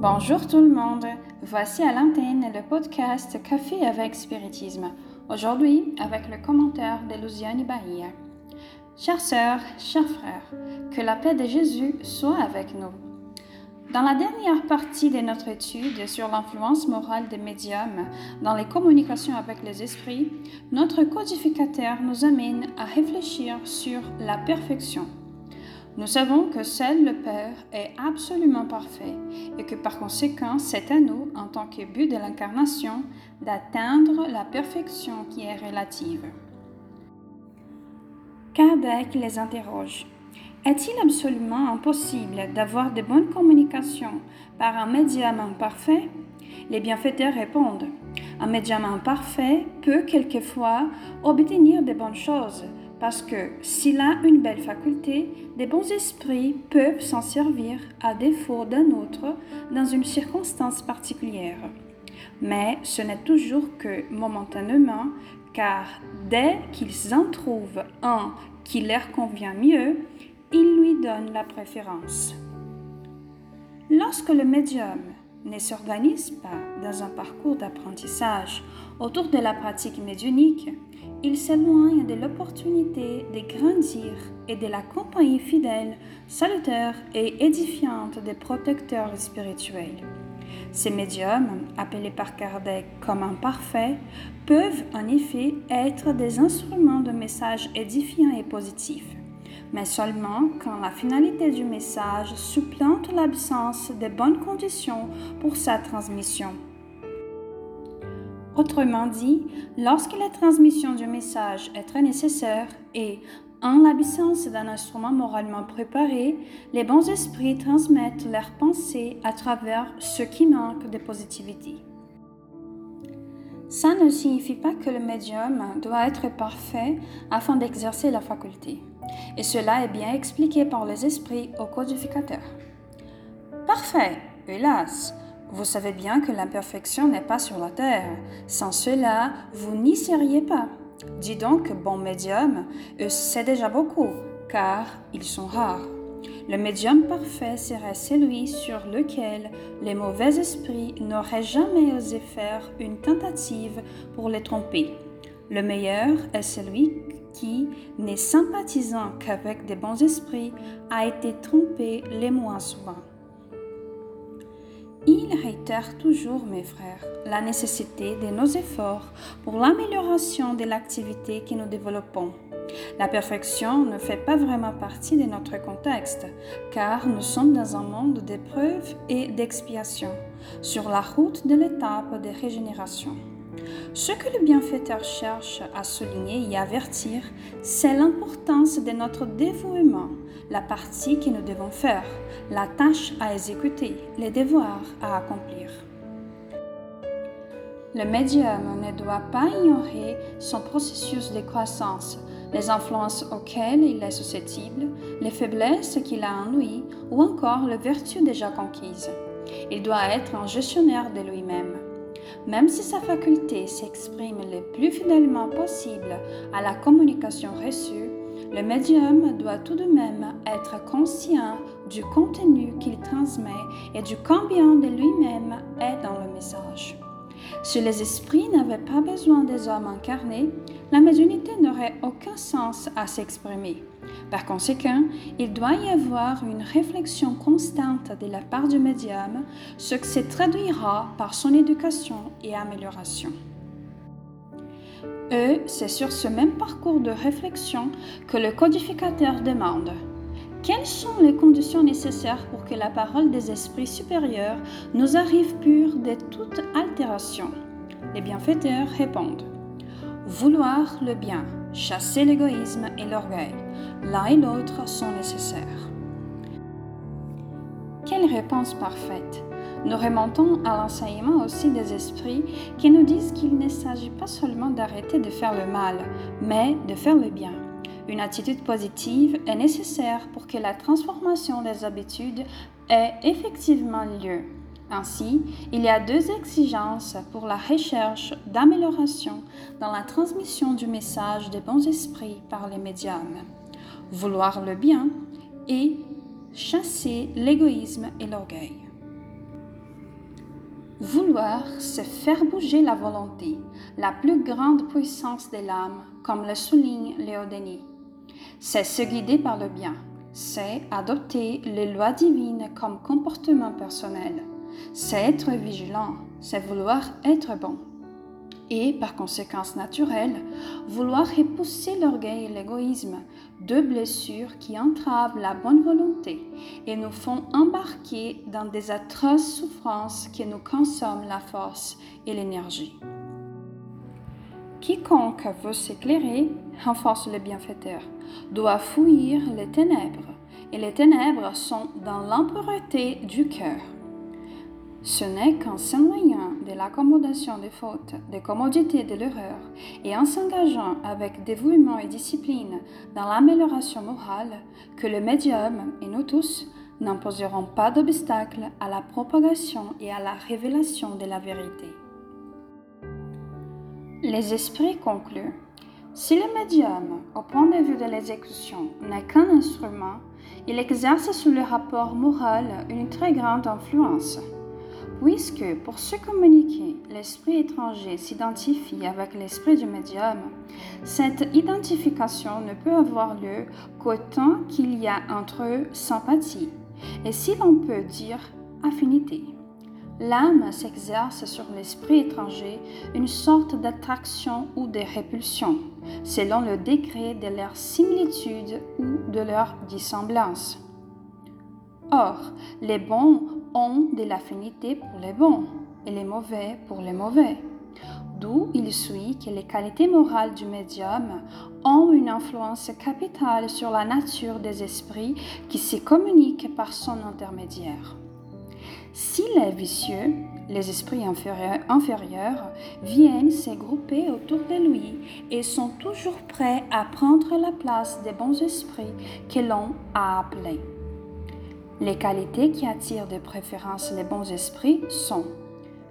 Bonjour tout le monde, voici à l'antenne le podcast Café avec Spiritisme, aujourd'hui avec le commentaire de Luciani Bahia. Chères sœurs, chers frères, que la paix de Jésus soit avec nous. Dans la dernière partie de notre étude sur l'influence morale des médiums dans les communications avec les esprits, notre codificateur nous amène à réfléchir sur la perfection. Nous savons que seul le Père est absolument parfait et que par conséquent c'est à nous, en tant que but de l'incarnation, d'atteindre la perfection qui est relative. Kardec les interroge. Est-il absolument impossible d'avoir de bonnes communications par un médium imparfait Les bienfaiteurs répondent Un médium imparfait peut quelquefois obtenir de bonnes choses, parce que s'il a une belle faculté, des bons esprits peuvent s'en servir à défaut d'un autre dans une circonstance particulière. Mais ce n'est toujours que momentanément, car dès qu'ils en trouvent un qui leur convient mieux, il lui donne la préférence. Lorsque le médium ne s'organise pas dans un parcours d'apprentissage autour de la pratique médiunique, il s'éloigne de l'opportunité de grandir et de la compagnie fidèle, salutaire et édifiante des protecteurs spirituels. Ces médiums, appelés par Kardec comme imparfaits, peuvent en effet être des instruments de messages édifiants et positifs mais seulement quand la finalité du message supplante l'absence de bonnes conditions pour sa transmission. Autrement dit, lorsque la transmission du message est très nécessaire et, en l'absence d'un instrument moralement préparé, les bons esprits transmettent leurs pensées à travers ce qui manque de positivité. Ça ne signifie pas que le médium doit être parfait afin d'exercer la faculté. Et cela est bien expliqué par les esprits au codificateur. Parfait, hélas, vous savez bien que l'imperfection n'est pas sur la terre. Sans cela, vous n'y seriez pas. Dis donc, bon médium, c'est déjà beaucoup, car ils sont rares. Le médium parfait serait celui sur lequel les mauvais esprits n'auraient jamais osé faire une tentative pour les tromper. Le meilleur est celui qui, n'est sympathisant qu'avec des bons esprits, a été trompé les moins souvent. Il réitère toujours, mes frères, la nécessité de nos efforts pour l'amélioration de l'activité que nous développons. La perfection ne fait pas vraiment partie de notre contexte, car nous sommes dans un monde d'épreuves et d'expiation, sur la route de l'étape de régénération. Ce que le bienfaiteur cherche à souligner et avertir, c'est l'importance de notre dévouement, la partie que nous devons faire, la tâche à exécuter, les devoirs à accomplir. Le médium ne doit pas ignorer son processus de croissance, les influences auxquelles il est susceptible, les faiblesses qu'il a en lui ou encore les vertus déjà conquises. Il doit être un gestionnaire de lui-même même si sa faculté s'exprime le plus fidèlement possible à la communication reçue, le médium doit tout de même être conscient du contenu qu'il transmet et du combien de lui-même est dans le message. Si les esprits n'avaient pas besoin des hommes incarnés, la médiumnité n'aurait aucun sens à s'exprimer. Par conséquent, il doit y avoir une réflexion constante de la part du médium, ce qui se traduira par son éducation et amélioration. Et c'est sur ce même parcours de réflexion que le codificateur demande. Quelles sont les conditions nécessaires pour que la parole des esprits supérieurs nous arrive pure de toute altération? Les bienfaiteurs répondent. Vouloir le bien, chasser l'égoïsme et l'orgueil. L'un et l'autre sont nécessaires. Quelle réponse parfaite Nous remontons à l'enseignement aussi des esprits qui nous disent qu'il ne s'agit pas seulement d'arrêter de faire le mal, mais de faire le bien. Une attitude positive est nécessaire pour que la transformation des habitudes ait effectivement lieu. Ainsi, il y a deux exigences pour la recherche d'amélioration dans la transmission du message des bons esprits par les médiums. Vouloir le bien et chasser l'égoïsme et l'orgueil. Vouloir, c'est faire bouger la volonté, la plus grande puissance de l'âme, comme le souligne Léo Denis. C'est se guider par le bien, c'est adopter les lois divines comme comportement personnel, c'est être vigilant, c'est vouloir être bon et, par conséquence naturelle, vouloir repousser l'orgueil et l'égoïsme, deux blessures qui entravent la bonne volonté et nous font embarquer dans des atroces souffrances qui nous consomment la force et l'énergie. Quiconque veut s'éclairer, renforce le bienfaiteur, doit fuir les ténèbres, et les ténèbres sont dans l'impureté du cœur. Ce n'est qu'en s'éloignant de l'accommodation des fautes, des commodités de l'erreur, et en s'engageant avec dévouement et discipline dans l'amélioration morale, que le médium et nous tous n'imposeront pas d'obstacle à la propagation et à la révélation de la vérité. Les esprits concluent. Si le médium, au point de vue de l'exécution, n'est qu'un instrument, il exerce sur le rapport moral une très grande influence. Puisque pour se communiquer, l'esprit étranger s'identifie avec l'esprit du médium, cette identification ne peut avoir lieu qu'autant qu'il y a entre eux sympathie, et si l'on peut dire affinité. L'âme s'exerce sur l'esprit étranger une sorte d'attraction ou de répulsion, selon le degré de leur similitude ou de leur dissemblance. Or, les bons ont de l'affinité pour les bons et les mauvais pour les mauvais. D'où il suit que les qualités morales du médium ont une influence capitale sur la nature des esprits qui se communiquent par son intermédiaire. S'il est vicieux, les esprits inférieurs, inférieurs, viennent se grouper autour de lui et sont toujours prêts à prendre la place des bons esprits que l'on a appelés. Les qualités qui attirent de préférence les bons esprits sont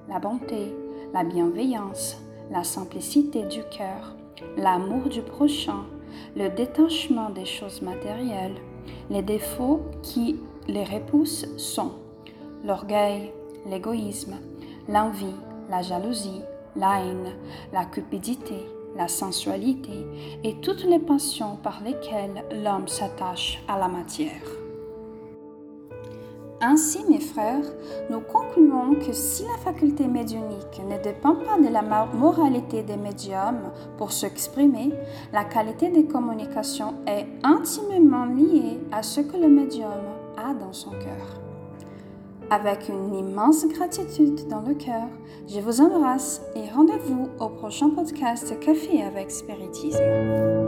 la bonté, la bienveillance, la simplicité du cœur, l'amour du prochain, le détachement des choses matérielles. Les défauts qui les repoussent sont l'orgueil, l'égoïsme, l'envie, la jalousie, la haine, la cupidité, la sensualité et toutes les passions par lesquelles l'homme s'attache à la matière. Ainsi, mes frères, nous concluons que si la faculté médiumnique ne dépend pas de la moralité des médiums pour s'exprimer, la qualité des communications est intimement liée à ce que le médium a dans son cœur. Avec une immense gratitude dans le cœur, je vous embrasse et rendez-vous au prochain podcast Café avec Spiritisme.